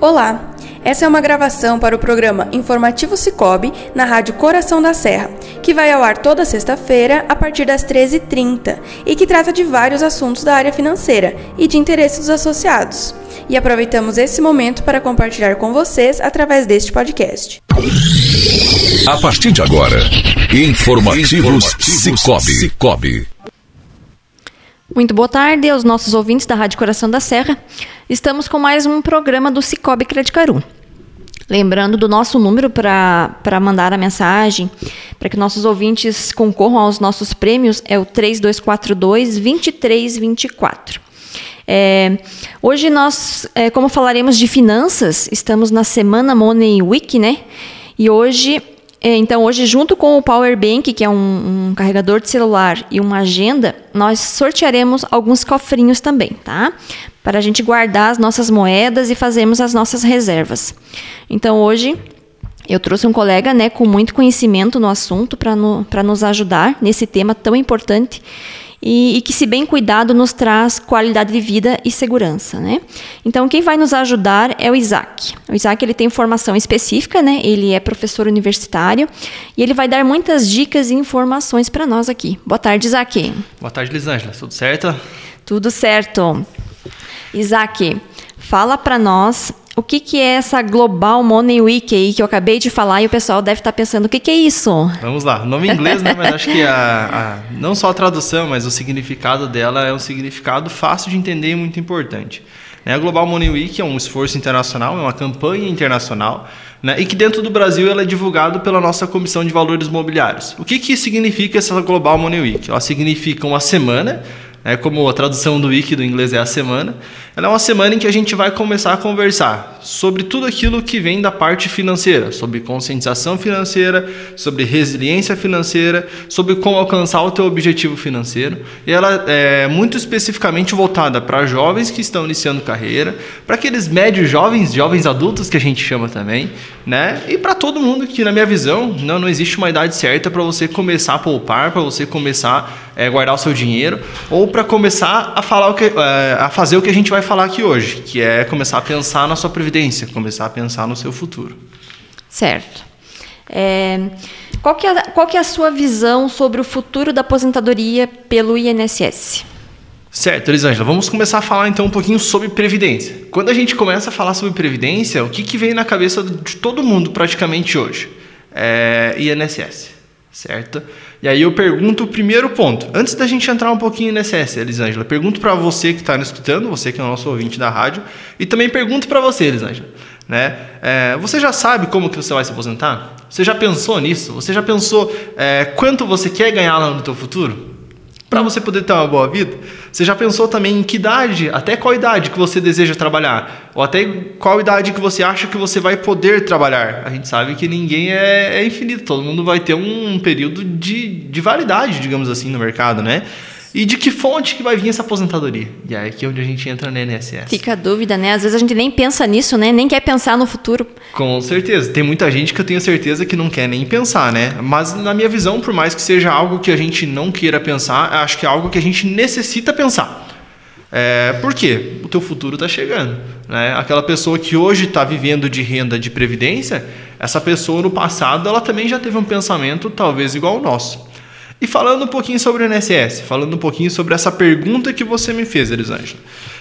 Olá, essa é uma gravação para o programa Informativo Cicobi na Rádio Coração da Serra, que vai ao ar toda sexta-feira a partir das 13h30 e que trata de vários assuntos da área financeira e de interesse dos associados. E aproveitamos esse momento para compartilhar com vocês através deste podcast. A partir de agora, Informativos Cicobi. Cicobi. Muito boa tarde aos nossos ouvintes da Rádio Coração da Serra. Estamos com mais um programa do Cicobi Credicaru. Lembrando do nosso número para mandar a mensagem, para que nossos ouvintes concorram aos nossos prêmios, é o 3242-2324. É, hoje nós, é, como falaremos de finanças, estamos na semana Money Week, né? E hoje então, hoje, junto com o Power Bank, que é um, um, carregador de celular e uma agenda, nós sortearemos alguns cofrinhos também, tá? Para a gente guardar as nossas moedas e fazermos as nossas reservas. Então, hoje, eu trouxe um colega né, com muito conhecimento no assunto para no, nos ajudar nesse tema tão importante e, e, que, se bem cuidado, nos traz qualidade de vida e segurança. Né? Então, quem vai nos ajudar é o Isaac. O Isaac ele tem formação específica, né? ele é professor universitário e ele vai dar muitas dicas e informações para nós aqui. Boa tarde, Isaac. Boa tarde, Lisângela. Tudo certo? Tudo certo. Isaac, fala para nós o que, que é essa Global Money Week aí que eu acabei de falar e o pessoal deve estar tá pensando, o que, que é isso? Vamos lá, nome em inglês, né? Mas acho que a, a, não só a tradução, mas o significado dela é um significado fácil de entender e muito importante. Né? A Global Money Week é um esforço internacional, é uma campanha internacional, né? e que dentro do Brasil ela é divulgado pela nossa Comissão de Valores Mobiliários. O que, que significa essa Global Money Week? Ela significa uma semana é como a tradução do wiki do inglês é a semana. Ela é uma semana em que a gente vai começar a conversar sobre tudo aquilo que vem da parte financeira, sobre conscientização financeira, sobre resiliência financeira, sobre como alcançar o teu objetivo financeiro. E ela é muito especificamente voltada para jovens que estão iniciando carreira, para aqueles médios jovens, jovens adultos que a gente chama também, né? E para todo mundo que, na minha visão, não, não existe uma idade certa para você começar a poupar, para você começar é, guardar o seu dinheiro, ou para começar a falar o que, é, a fazer o que a gente vai falar aqui hoje, que é começar a pensar na sua previdência, começar a pensar no seu futuro. Certo. É, qual, que é, qual que é a sua visão sobre o futuro da aposentadoria pelo INSS? Certo, Elisângela, vamos começar a falar então um pouquinho sobre previdência. Quando a gente começa a falar sobre previdência, o que, que vem na cabeça de todo mundo praticamente hoje? É INSS, certo? E aí eu pergunto o primeiro ponto. Antes da gente entrar um pouquinho nesse S, Elisângela, pergunto para você que está nos escutando, você que é o nosso ouvinte da rádio, e também pergunto para você, Elisângela. Né? É, você já sabe como que você vai se aposentar? Você já pensou nisso? Você já pensou é, quanto você quer ganhar lá no teu futuro? Para você poder ter uma boa vida? Você já pensou também em que idade, até qual idade que você deseja trabalhar? Ou até qual idade que você acha que você vai poder trabalhar? A gente sabe que ninguém é, é infinito, todo mundo vai ter um período de, de validade, digamos assim, no mercado, né? E de que fonte que vai vir essa aposentadoria? E aí é aqui é onde a gente entra no INSS. Fica a dúvida, né? Às vezes a gente nem pensa nisso, né? Nem quer pensar no futuro. Com certeza. Tem muita gente que eu tenho certeza que não quer nem pensar, né? Mas na minha visão, por mais que seja algo que a gente não queira pensar, acho que é algo que a gente necessita pensar. É, por quê? O teu futuro está chegando. Né? Aquela pessoa que hoje está vivendo de renda de previdência, essa pessoa no passado ela também já teve um pensamento talvez igual ao nosso. E falando um pouquinho sobre o INSS, falando um pouquinho sobre essa pergunta que você me fez, Elisângela.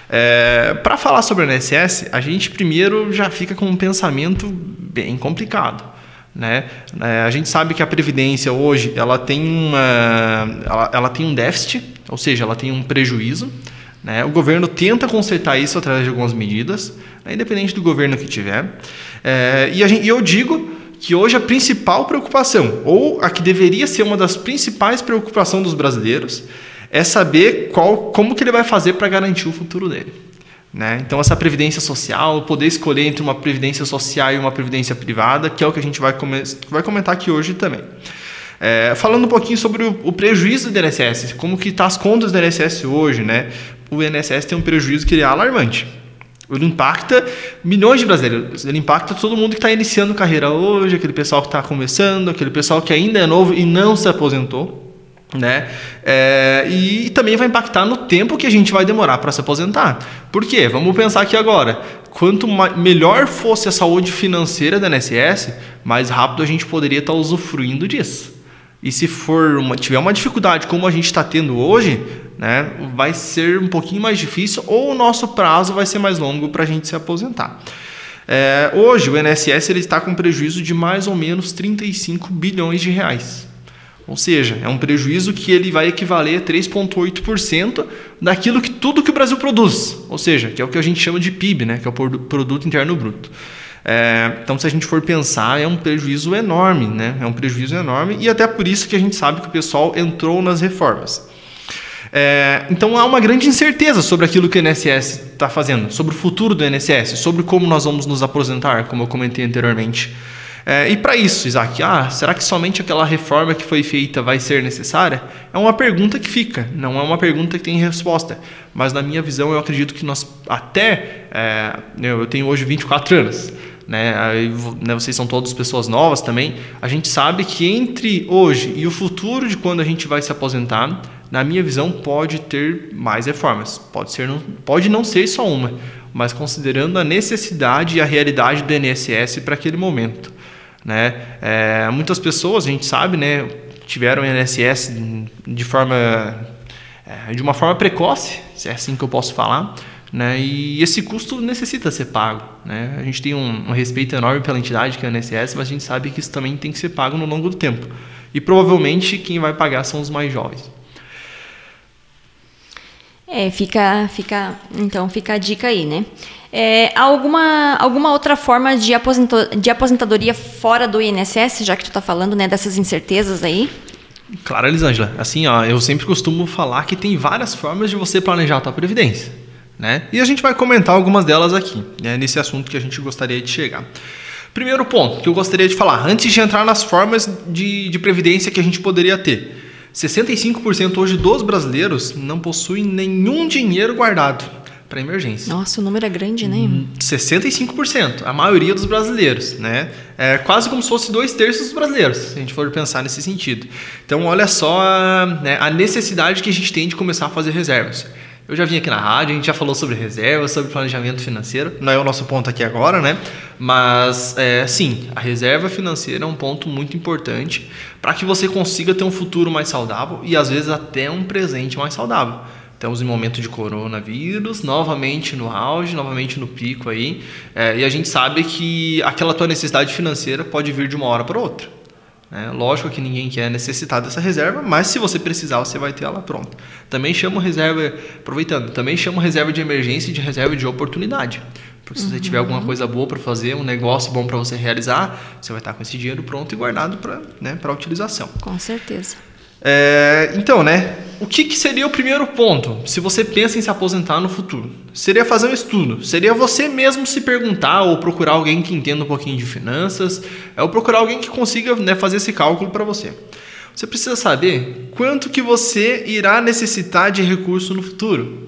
É, Para falar sobre o INSS, a gente primeiro já fica com um pensamento bem complicado. Né? É, a gente sabe que a previdência hoje ela tem, uma, ela, ela tem um déficit, ou seja, ela tem um prejuízo. Né? O governo tenta consertar isso através de algumas medidas, né? independente do governo que tiver. É, e, gente, e eu digo que hoje a principal preocupação, ou a que deveria ser uma das principais preocupações dos brasileiros, é saber qual, como que ele vai fazer para garantir o futuro dele. Né? Então, essa previdência social, poder escolher entre uma previdência social e uma previdência privada, que é o que a gente vai, vai comentar aqui hoje também. É, falando um pouquinho sobre o, o prejuízo do INSS, como que está as contas do INSS hoje, né? O INSS tem um prejuízo que é alarmante. Ele impacta milhões de brasileiros. Ele impacta todo mundo que está iniciando carreira hoje, aquele pessoal que está começando, aquele pessoal que ainda é novo e não se aposentou. Né? É, e também vai impactar no tempo que a gente vai demorar para se aposentar. Por quê? Vamos pensar aqui agora. Quanto melhor fosse a saúde financeira da NSS, mais rápido a gente poderia estar tá usufruindo disso. E se for uma, tiver uma dificuldade como a gente está tendo hoje, né, vai ser um pouquinho mais difícil ou o nosso prazo vai ser mais longo para a gente se aposentar. É, hoje o INSS ele está com prejuízo de mais ou menos 35 bilhões de reais. Ou seja, é um prejuízo que ele vai equivaler a 3,8% daquilo que tudo que o Brasil produz. Ou seja, que é o que a gente chama de PIB, né? que é o Produto Interno Bruto. É, então, se a gente for pensar, é um prejuízo enorme, né? É um prejuízo enorme e até por isso que a gente sabe que o pessoal entrou nas reformas. É, então há uma grande incerteza sobre aquilo que o INSS está fazendo, sobre o futuro do INSS, sobre como nós vamos nos aposentar, como eu comentei anteriormente. É, e para isso, Isaac, ah, será que somente aquela reforma que foi feita vai ser necessária? É uma pergunta que fica, não é uma pergunta que tem resposta. Mas na minha visão, eu acredito que nós até. É, eu tenho hoje 24 anos. Né, aí, né, vocês são todas pessoas novas também. A gente sabe que entre hoje e o futuro de quando a gente vai se aposentar, na minha visão, pode ter mais reformas. Pode, ser, pode não ser só uma, mas considerando a necessidade e a realidade do INSS para aquele momento. Né? É, muitas pessoas, a gente sabe, né, tiveram INSS de forma é, de uma forma precoce, se é assim que eu posso falar, né? E esse custo necessita ser pago, né? A gente tem um, um respeito enorme pela entidade que é o INSS, mas a gente sabe que isso também tem que ser pago no longo do tempo. E provavelmente quem vai pagar são os mais jovens. É, fica, fica, então fica a dica aí, né? É, alguma, alguma outra forma de, de aposentadoria fora do INSS, já que tu está falando, né, dessas incertezas aí? Claro, Elisângela. Assim, ó, eu sempre costumo falar que tem várias formas de você planejar a tua previdência, né? E a gente vai comentar algumas delas aqui, né, nesse assunto que a gente gostaria de chegar. Primeiro ponto que eu gostaria de falar, antes de entrar nas formas de, de previdência que a gente poderia ter. 65% hoje dos brasileiros não possuem nenhum dinheiro guardado para emergência. Nossa, o número é grande, né? 65%, a maioria dos brasileiros, né? É quase como se fosse dois terços dos brasileiros, se a gente for pensar nesse sentido. Então, olha só né, a necessidade que a gente tem de começar a fazer reservas. Eu já vim aqui na rádio, a gente já falou sobre reservas, sobre planejamento financeiro. Não é o nosso ponto aqui agora, né? Mas, é, sim, a reserva financeira é um ponto muito importante para que você consiga ter um futuro mais saudável e, às vezes, até um presente mais saudável. Estamos em momento de coronavírus, novamente no auge, novamente no pico aí. É, e a gente sabe que aquela tua necessidade financeira pode vir de uma hora para outra. Né? Lógico que ninguém quer necessitar dessa reserva, mas se você precisar, você vai ter ela pronta. Também chamo reserva, aproveitando, também chamo reserva de emergência e de reserva de oportunidade. Porque se você tiver alguma coisa boa para fazer, um negócio bom para você realizar, você vai estar com esse dinheiro pronto e guardado para né, utilização. Com certeza. É, então, né? O que, que, seria o primeiro ponto? Se você pensa em se aposentar no futuro, seria fazer um estudo. Seria você mesmo se perguntar ou procurar alguém que entenda um pouquinho de finanças, é, ou procurar alguém que consiga né, fazer esse cálculo para você. Você precisa saber quanto que você irá necessitar de recurso no futuro.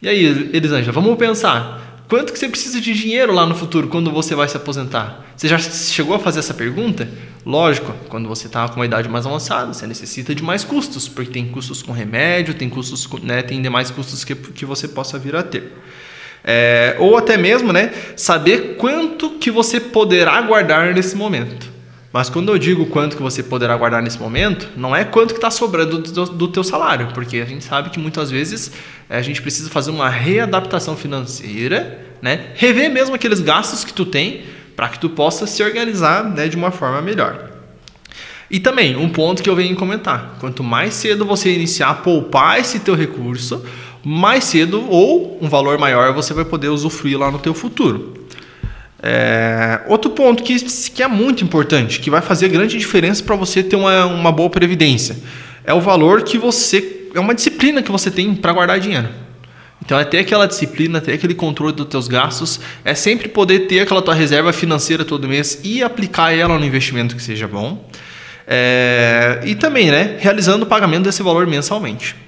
E aí, Elisângela, vamos pensar. Quanto que você precisa de dinheiro lá no futuro quando você vai se aposentar? Você já chegou a fazer essa pergunta? Lógico, quando você está com uma idade mais avançada, você necessita de mais custos, porque tem custos com remédio, tem custos, né, tem demais custos que, que você possa vir a ter. É, ou até mesmo, né, saber quanto que você poderá guardar nesse momento. Mas quando eu digo quanto que você poderá guardar nesse momento, não é quanto que está sobrando do, do, teu salário, porque a gente sabe que muitas vezes é, a gente precisa fazer uma readaptação financeira, né? rever mesmo aqueles gastos que tu tem para que tu possa se organizar né, de uma forma melhor. E também, um ponto que eu venho comentar, quanto mais cedo você iniciar a poupar esse teu recurso, mais cedo ou um valor maior você vai poder usufruir lá no teu futuro. É, outro ponto que, que é muito importante, que vai fazer grande diferença para você ter uma, uma boa previdência, é o valor que você. É uma disciplina que você tem para guardar dinheiro. Então é ter aquela disciplina, ter aquele controle dos teus gastos, é sempre poder ter aquela tua reserva financeira todo mês e aplicar ela no investimento que seja bom. É, e também, né, realizando o pagamento desse valor mensalmente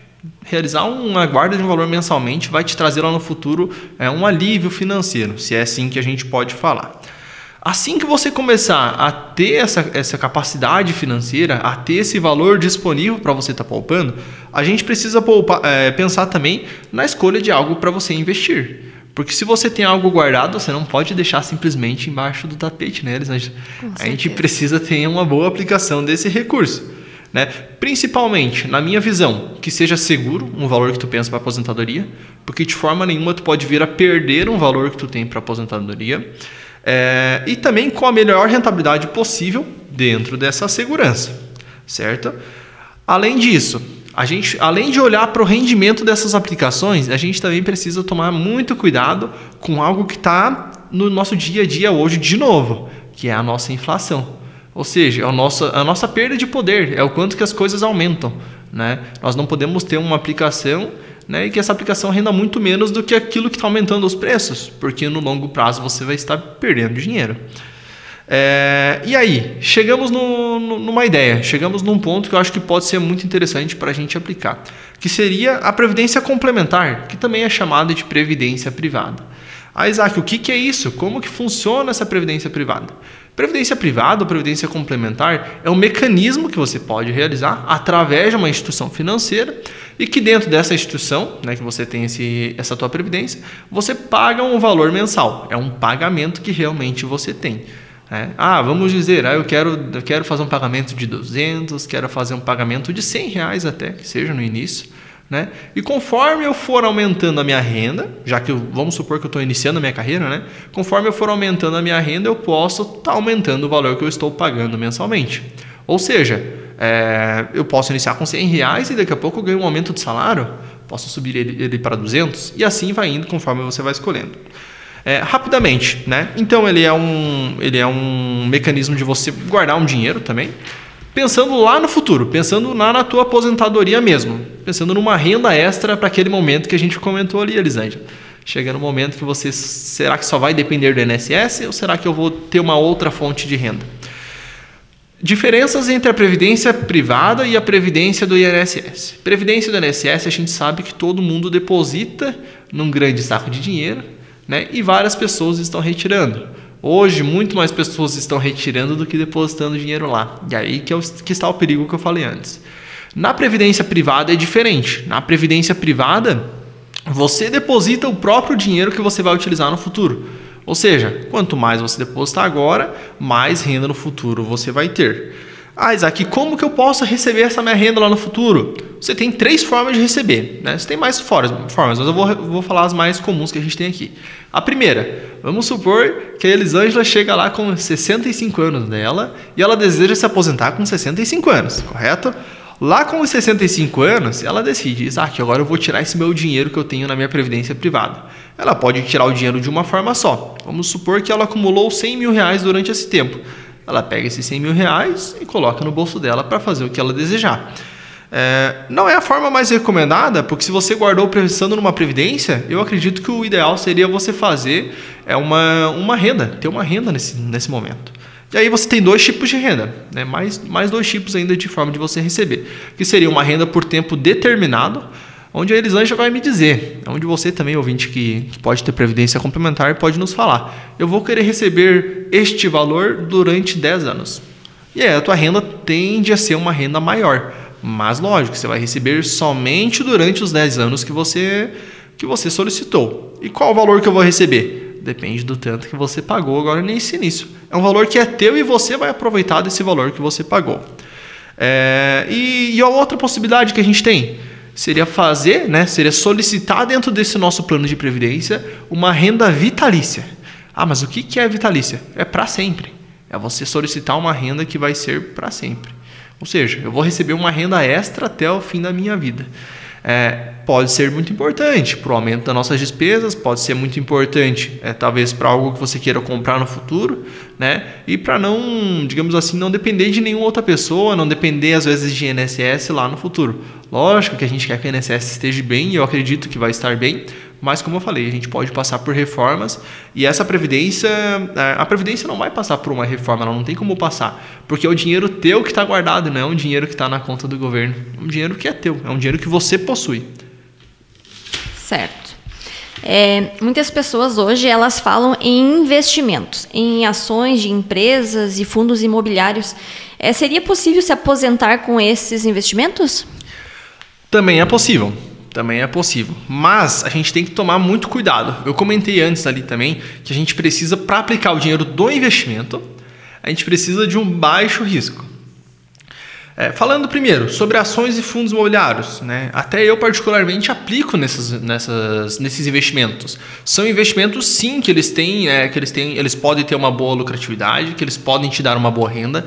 realizar uma guarda de um valor mensalmente vai te trazer lá no futuro é, um alívio financeiro, se é assim que a gente pode falar. Assim que você começar a ter essa, essa capacidade financeira, a ter esse valor disponível para você estar tá poupando, a gente precisa poupar, é, pensar também na escolha de algo para você investir. Porque se você tem algo guardado, você não pode deixar simplesmente embaixo do tapete, né, Elisângela? A gente precisa ter uma boa aplicação desse recurso. Né? Principalmente, na minha visão, que seja seguro um valor que tu pensa para aposentadoria, porque de forma nenhuma tu pode vir a perder um valor que tu tem para aposentadoria. É, e também com a melhor rentabilidade possível dentro dessa segurança, certo? Além disso, a gente, além de olhar para o rendimento dessas aplicações, a gente também precisa tomar muito cuidado com algo que está no nosso dia a dia hoje de novo, que é a nossa inflação. Ou seja, é a nossa, a nossa perda de poder, é o quanto que as coisas aumentam. Né? Nós não podemos ter uma aplicação né, e que essa aplicação renda muito menos do que aquilo que está aumentando os preços, porque no longo prazo você vai estar perdendo dinheiro. É, e aí, chegamos no, no, numa ideia, chegamos num ponto que eu acho que pode ser muito interessante para a gente aplicar, que seria a previdência complementar, que também é chamada de previdência privada. Ah, Isaac, o que, que é isso? Como que funciona essa previdência privada? Previdência privada ou previdência complementar é um mecanismo que você pode realizar através de uma instituição financeira e que dentro dessa instituição, né, que você tem esse, essa tua previdência, você paga um valor mensal. É um pagamento que realmente você tem. É. Ah, vamos dizer, ah, eu, quero, eu quero fazer um pagamento de 200, quero fazer um pagamento de 100 reais até, que seja no início. Né? E conforme eu for aumentando a minha renda, já que eu, vamos supor que eu estou iniciando a minha carreira, né? conforme eu for aumentando a minha renda, eu posso estar tá aumentando o valor que eu estou pagando mensalmente. Ou seja, é, eu posso iniciar com 100 reais e daqui a pouco eu ganho um aumento de salário, posso subir ele, ele para 200 e assim vai indo conforme você vai escolhendo. É, rapidamente, né? Então ele é um ele é um mecanismo de você guardar um dinheiro também, pensando lá no futuro, pensando lá na tua aposentadoria mesmo, pensando numa renda extra para aquele momento que a gente comentou ali, Elisângela. Chega no momento que você será que só vai depender do INSS ou será que eu vou ter uma outra fonte de renda? Diferenças entre a previdência privada e a previdência do INSS. Previdência do INSS, a gente sabe que todo mundo deposita num grande saco de dinheiro né? E várias pessoas estão retirando. Hoje, muito mais pessoas estão retirando do que depositando dinheiro lá. E aí que, é o, que está o perigo que eu falei antes. Na previdência privada é diferente. Na previdência privada, você deposita o próprio dinheiro que você vai utilizar no futuro. Ou seja, quanto mais você depositar agora, mais renda no futuro você vai ter. Ah, Isaac, como que eu posso receber essa minha renda lá no futuro? Você tem três formas de receber. Né? Você tem mais formas, mas eu vou, vou falar as mais comuns que a gente tem aqui. A primeira, vamos supor que a Elisângela chega lá com 65 anos dela e ela deseja se aposentar com 65 anos, correto? Lá com os 65 anos, ela decide, Isaac, agora eu vou tirar esse meu dinheiro que eu tenho na minha previdência privada. Ela pode tirar o dinheiro de uma forma só. Vamos supor que ela acumulou 100 mil reais durante esse tempo ela pega esses 100 mil reais e coloca no bolso dela para fazer o que ela desejar. É, não é a forma mais recomendada, porque se você guardou pensando numa previdência, eu acredito que o ideal seria você fazer é uma, uma renda, ter uma renda nesse, nesse momento. E aí você tem dois tipos de renda, né? mais, mais dois tipos ainda de forma de você receber, que seria uma renda por tempo determinado, onde a Elisângela vai me dizer, onde você também, ouvinte, que, que pode ter previdência complementar, pode nos falar. Eu vou querer receber este valor durante 10 anos. E aí a tua renda tende a ser uma renda maior. Mas lógico, você vai receber somente durante os 10 anos que você, que você solicitou. E qual o valor que eu vou receber? Depende do tanto que você pagou agora nesse início. É um valor que é teu e você vai aproveitar desse valor que você pagou. É, e, e a outra possibilidade que a gente tem? Seria fazer, né, seria solicitar dentro desse nosso plano de previdência uma renda vitalícia. Ah, mas o que é vitalícia? É para sempre. É você solicitar uma renda que vai ser para sempre. Ou seja, eu vou receber uma renda extra até o fim da minha vida é, pode ser muito importante para o aumento das nossas despesas, pode ser muito importante, é, talvez para algo que você queira comprar no futuro, né? E para não, digamos assim, não depender de nenhuma outra pessoa, não depender às vezes de INSS lá no futuro. Lógico que a gente quer que o INSS esteja bem e eu acredito que vai estar bem, mas como eu falei, a gente pode passar por reformas e essa previdência, é, a previdência não vai passar por uma reforma, ela não tem como passar, porque é o dinheiro teu que está guardado, não é um dinheiro que está na conta do governo, é um dinheiro que é teu, é um dinheiro que você possui. Certo. É, muitas pessoas hoje elas falam em investimentos, em ações de empresas e fundos imobiliários. É, seria possível se aposentar com esses investimentos? Também é possível. Também é possível. Mas a gente tem que tomar muito cuidado. Eu comentei antes ali também que a gente precisa, para aplicar o dinheiro do investimento, a gente precisa de um baixo risco. É, falando primeiro sobre ações e fundos imobiliários, né? até eu particularmente aplico nessas, nessas, nesses investimentos. São investimentos sim que eles têm, é, que eles têm, eles podem ter uma boa lucratividade, que eles podem te dar uma boa renda,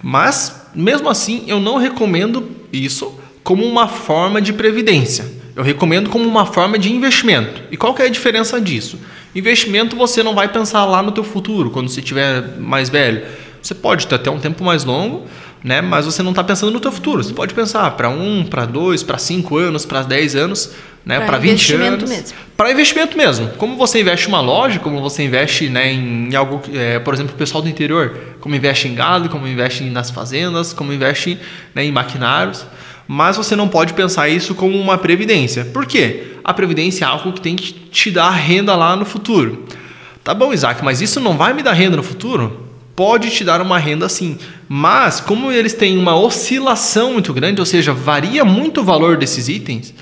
mas mesmo assim eu não recomendo isso como uma forma de previdência. Eu recomendo como uma forma de investimento. E qual que é a diferença disso? Investimento você não vai pensar lá no teu futuro, quando você estiver mais velho. Você pode ter até um tempo mais longo, né? Mas você não está pensando no teu futuro. Você pode pensar para um, para dois, para cinco anos, para dez anos, né? Para 20 anos. Para investimento mesmo. Como você investe em uma loja, como você investe né, em algo, é, por exemplo, o pessoal do interior, como investe em gado, como investe nas fazendas, como investe né, em maquinários. Mas você não pode pensar isso como uma previdência. Por quê? A previdência é algo que tem que te dar renda lá no futuro. Tá bom, Isaac, mas isso não vai me dar renda no futuro? pode te dar uma renda sim. Mas, como eles têm uma oscilação muito grande, ou seja, varia muito o valor desses itens,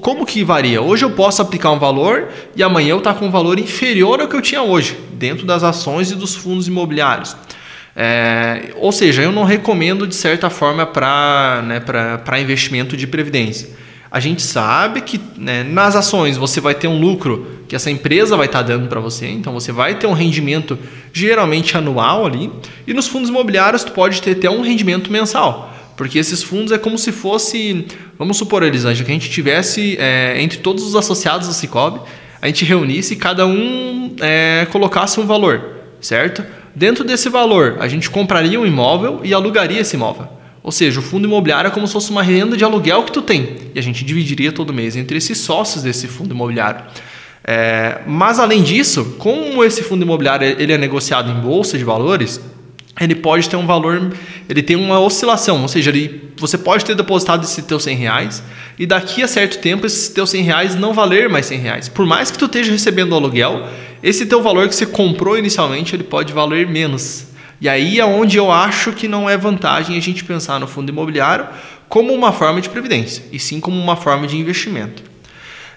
como que varia? Hoje eu posso aplicar um valor e amanhã eu estar tá com um valor inferior ao que eu tinha hoje, dentro das ações e dos fundos imobiliários. É, ou seja, eu não recomendo de certa forma para né, investimento de previdência. A gente sabe que né, nas ações você vai ter um lucro que essa empresa vai estar tá dando para você, então você vai ter um rendimento geralmente anual ali, e nos fundos imobiliários tu pode ter até um rendimento mensal, porque esses fundos é como se fosse, vamos supor, Elisângela, que a gente tivesse é, entre todos os associados da Cicobi, a gente reunisse e cada um é, colocasse um valor, certo? Dentro desse valor, a gente compraria um imóvel e alugaria esse imóvel. Ou seja, o fundo imobiliário é como se fosse uma renda de aluguel que tu tem. E a gente dividiria todo mês entre esses sócios desse fundo imobiliário. É, mas além disso, como esse fundo imobiliário ele é negociado em bolsa de valores, ele pode ter um valor, ele tem uma oscilação, ou seja, ele, você pode ter depositado esse teu 100 reais e daqui a certo tempo esse teu 100 reais não valer mais 100 reais. Por mais que tu esteja recebendo aluguel, esse teu valor que você comprou inicialmente ele pode valer menos. E aí é onde eu acho que não é vantagem a gente pensar no fundo imobiliário como uma forma de previdência, e sim como uma forma de investimento.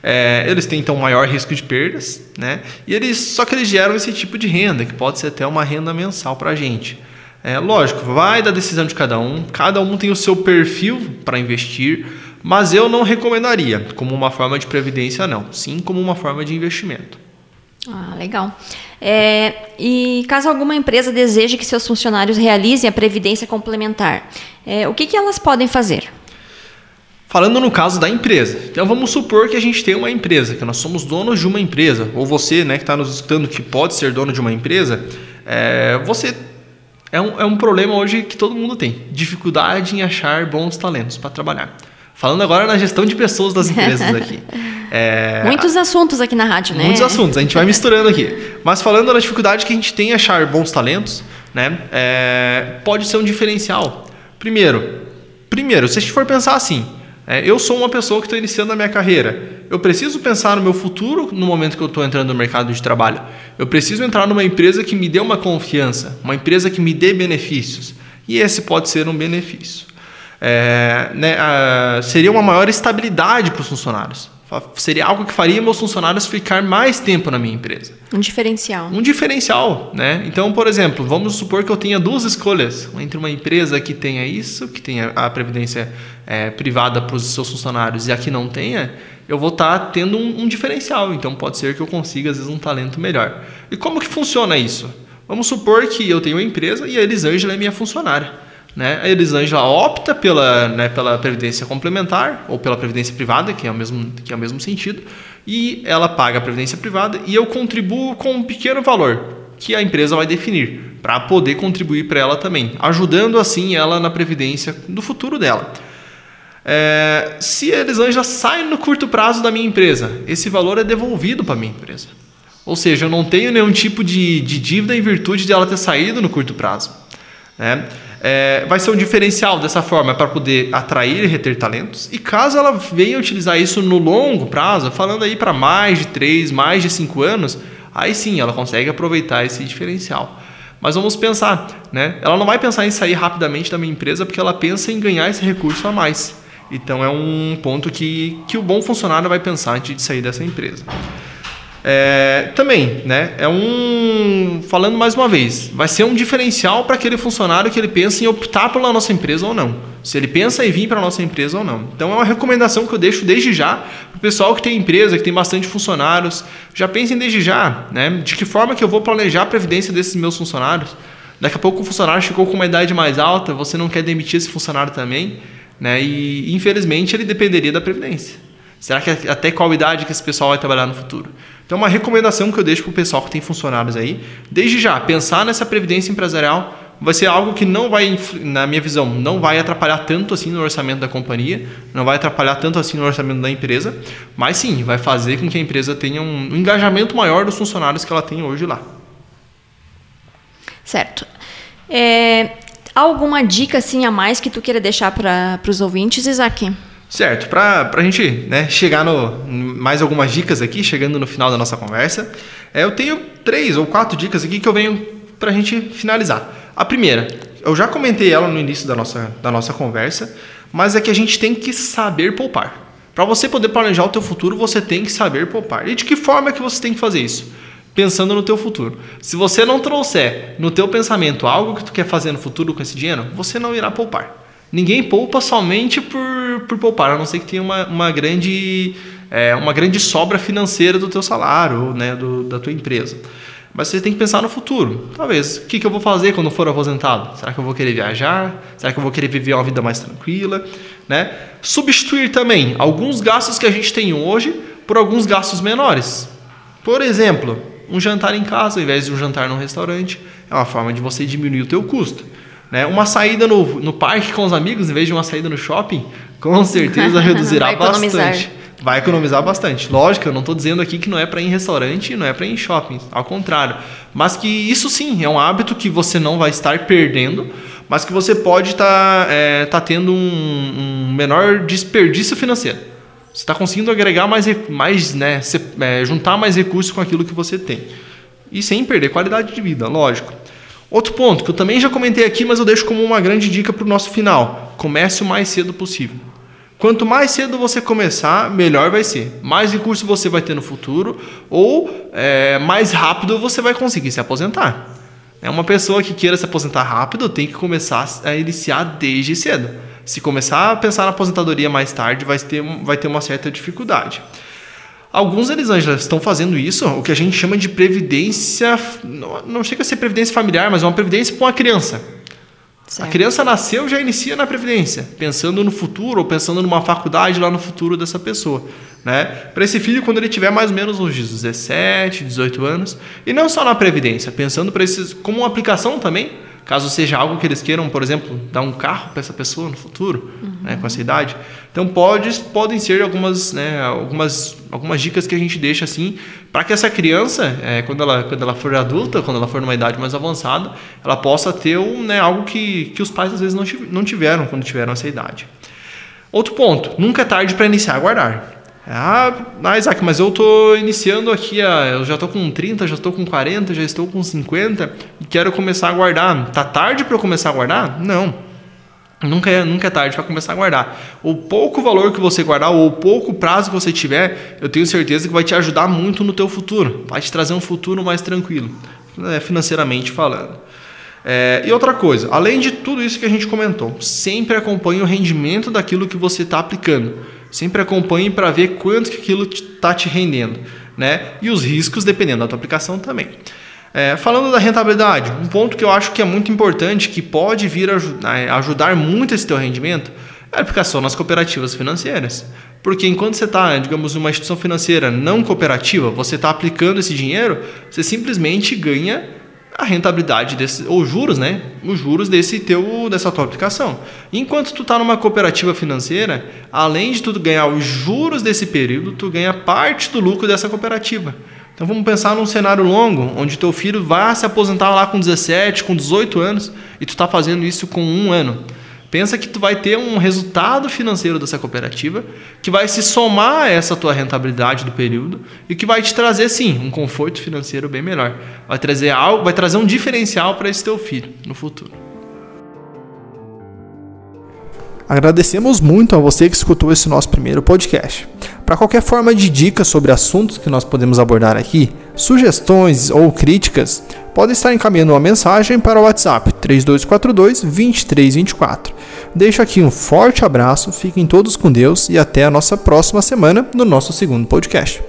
É, eles têm então maior risco de perdas, né? E eles só que eles geram esse tipo de renda que pode ser até uma renda mensal para a gente. É, lógico, vai da decisão de cada um. Cada um tem o seu perfil para investir, mas eu não recomendaria como uma forma de previdência, não. Sim, como uma forma de investimento. Ah, legal. É, e caso alguma empresa deseje que seus funcionários realizem a previdência complementar, é, o que, que elas podem fazer? Falando no caso da empresa. Então vamos supor que a gente tem uma empresa, que nós somos donos de uma empresa, ou você né, que está nos escutando que pode ser dono de uma empresa, é, você é um, é um problema hoje que todo mundo tem. Dificuldade em achar bons talentos para trabalhar. Falando agora na gestão de pessoas das empresas aqui. É, muitos assuntos aqui na rádio, né? Muitos assuntos, a gente vai misturando aqui. Mas falando da dificuldade que a gente tem em achar bons talentos, né? É, pode ser um diferencial. Primeiro, primeiro, se a gente for pensar assim, é, eu sou uma pessoa que estou iniciando a minha carreira. Eu preciso pensar no meu futuro no momento que eu estou entrando no mercado de trabalho. Eu preciso entrar numa empresa que me dê uma confiança, uma empresa que me dê benefícios. E esse pode ser um benefício. É, né, a, seria uma maior estabilidade para os funcionários. Seria algo que faria meus funcionários ficar mais tempo na minha empresa. Um diferencial. Um diferencial, né? Então, por exemplo, vamos supor que eu tenha duas escolhas entre uma empresa que tenha isso, que tenha a previdência é, privada para os seus funcionários e a que não tenha, eu vou estar tá tendo um, um diferencial. Então, pode ser que eu consiga às vezes um talento melhor. E como que funciona isso? Vamos supor que eu tenho uma empresa e a Elisângela é minha funcionária. Né? A Elisângela opta pela, né, pela previdência complementar ou pela previdência privada, que é, o mesmo, que é o mesmo sentido, e ela paga a previdência privada e eu contribuo com um pequeno valor que a empresa vai definir para poder contribuir para ela também, ajudando assim ela na previdência do futuro dela. É, se a Elisângela sai no curto prazo da minha empresa, esse valor é devolvido para a minha empresa. Ou seja, eu não tenho nenhum tipo de, de dívida em virtude de ela ter saído no curto prazo. Né? É, vai ser um diferencial dessa forma para poder atrair e reter talentos. E caso ela venha utilizar isso no longo prazo, falando aí para mais de 3, mais de 5 anos, aí sim ela consegue aproveitar esse diferencial. Mas vamos pensar, né? Ela não vai pensar em sair rapidamente da minha empresa porque ela pensa em ganhar esse recurso a mais. Então é um ponto que, que o bom funcionário vai pensar antes de sair dessa empresa. É, também, né? É um. Falando mais uma vez, vai ser um diferencial para aquele funcionário que ele pensa em optar pela nossa empresa ou não. Se ele pensa em vir para a nossa empresa ou não. Então é uma recomendação que eu deixo desde já para o pessoal que tem empresa, que tem bastante funcionários. Já pensem desde já, né? De que forma que eu vou planejar a previdência desses meus funcionários. Daqui a pouco o funcionário ficou com uma idade mais alta, você não quer demitir esse funcionário também, né? E infelizmente ele dependeria da previdência. Será que até qual idade que esse pessoal vai trabalhar no futuro? Então, uma recomendação que eu deixo para o pessoal que tem funcionários aí, desde já, pensar nessa previdência empresarial vai ser algo que não vai, na minha visão, não vai atrapalhar tanto assim no orçamento da companhia, não vai atrapalhar tanto assim no orçamento da empresa, mas sim, vai fazer com que a empresa tenha um engajamento maior dos funcionários que ela tem hoje lá. Certo. É, alguma dica assim a mais que tu queira deixar para os ouvintes, Isaac? Certo, para a gente né, chegar no mais algumas dicas aqui, chegando no final da nossa conversa, é, eu tenho três ou quatro dicas aqui que eu venho para a gente finalizar. A primeira, eu já comentei ela no início da nossa, da nossa conversa, mas é que a gente tem que saber poupar. Para você poder planejar o teu futuro, você tem que saber poupar. E de que forma que você tem que fazer isso? Pensando no teu futuro. Se você não trouxer no teu pensamento algo que tu quer fazer no futuro com esse dinheiro, você não irá poupar. Ninguém poupa somente por, por poupar, a não ser que tenha uma, uma, grande, é, uma grande sobra financeira do teu salário, né, do, da tua empresa. Mas você tem que pensar no futuro. Talvez, o que, que eu vou fazer quando for aposentado? Será que eu vou querer viajar? Será que eu vou querer viver uma vida mais tranquila? Né? Substituir também alguns gastos que a gente tem hoje por alguns gastos menores. Por exemplo, um jantar em casa ao invés de um jantar num restaurante é uma forma de você diminuir o teu custo. Né? Uma saída no, no parque com os amigos, em vez de uma saída no shopping, com certeza reduzirá bastante. Vai economizar bastante. Lógico, eu não estou dizendo aqui que não é para ir em restaurante, não é para ir em shopping. Ao contrário. Mas que isso sim é um hábito que você não vai estar perdendo, mas que você pode estar tá, é, tá tendo um, um menor desperdício financeiro. Você está conseguindo agregar mais, mais né, se, é, juntar mais recursos com aquilo que você tem. E sem perder qualidade de vida, lógico. Outro ponto que eu também já comentei aqui, mas eu deixo como uma grande dica para o nosso final: comece o mais cedo possível. Quanto mais cedo você começar, melhor vai ser. Mais recurso você vai ter no futuro ou é, mais rápido você vai conseguir se aposentar. É uma pessoa que queira se aposentar rápido tem que começar a iniciar desde cedo. Se começar a pensar na aposentadoria mais tarde, vai ter, vai ter uma certa dificuldade. Alguns Elisângela estão fazendo isso, o que a gente chama de previdência, não, não chega a ser previdência familiar, mas é uma previdência para uma criança. Certo. A criança nasceu já inicia na previdência, pensando no futuro ou pensando numa faculdade lá no futuro dessa pessoa, né? Para esse filho quando ele tiver mais ou menos uns 17, 18 anos, e não só na previdência, pensando para esses como uma aplicação também caso seja algo que eles queiram, por exemplo, dar um carro para essa pessoa no futuro, uhum. né, com essa idade. Então pode, podem ser algumas, né, algumas, algumas dicas que a gente deixa assim para que essa criança, é, quando, ela, quando ela for adulta, quando ela for numa idade mais avançada, ela possa ter um, né, algo que, que os pais às vezes não tiveram quando tiveram essa idade. Outro ponto, nunca é tarde para iniciar a guardar. Ah, ah, Isaac, mas eu estou iniciando aqui, eu já estou com 30, já estou com 40, já estou com 50 e quero começar a guardar. Tá tarde para eu começar a guardar? Não. Nunca é, nunca é tarde para começar a guardar. O pouco valor que você guardar ou o pouco prazo que você tiver, eu tenho certeza que vai te ajudar muito no teu futuro. Vai te trazer um futuro mais tranquilo, né, financeiramente falando. É, e outra coisa, além de tudo isso que a gente comentou, sempre acompanhe o rendimento daquilo que você está aplicando. Sempre acompanhe para ver quanto que aquilo está te rendendo, né? E os riscos dependendo da tua aplicação também. É, falando da rentabilidade, um ponto que eu acho que é muito importante, que pode vir a é, ajudar muito esse teu rendimento, é a aplicação nas cooperativas financeiras. Porque enquanto você está, digamos, numa instituição financeira não cooperativa, você está aplicando esse dinheiro, você simplesmente ganha a rentabilidade desse, ou juros, né? Os juros desse teu, dessa tua aplicação. Enquanto tu está numa cooperativa financeira, além de tu ganhar os juros desse período, tu ganha parte do lucro dessa cooperativa. Então vamos pensar num cenário longo, onde teu filho vai se aposentar lá com 17, com 18 anos, e tu está fazendo isso com um ano. Pensa que tu vai ter um resultado financeiro dessa cooperativa que vai se somar a essa tua rentabilidade do período e que vai te trazer sim um conforto financeiro bem melhor. Vai trazer algo, vai trazer um diferencial para esse teu filho no futuro. Agradecemos muito a você que escutou esse nosso primeiro podcast. Para qualquer forma de dica sobre assuntos que nós podemos abordar aqui, sugestões ou críticas, pode estar encaminhando uma mensagem para o WhatsApp 3242 2324. Deixo aqui um forte abraço, fiquem todos com Deus e até a nossa próxima semana no nosso segundo podcast.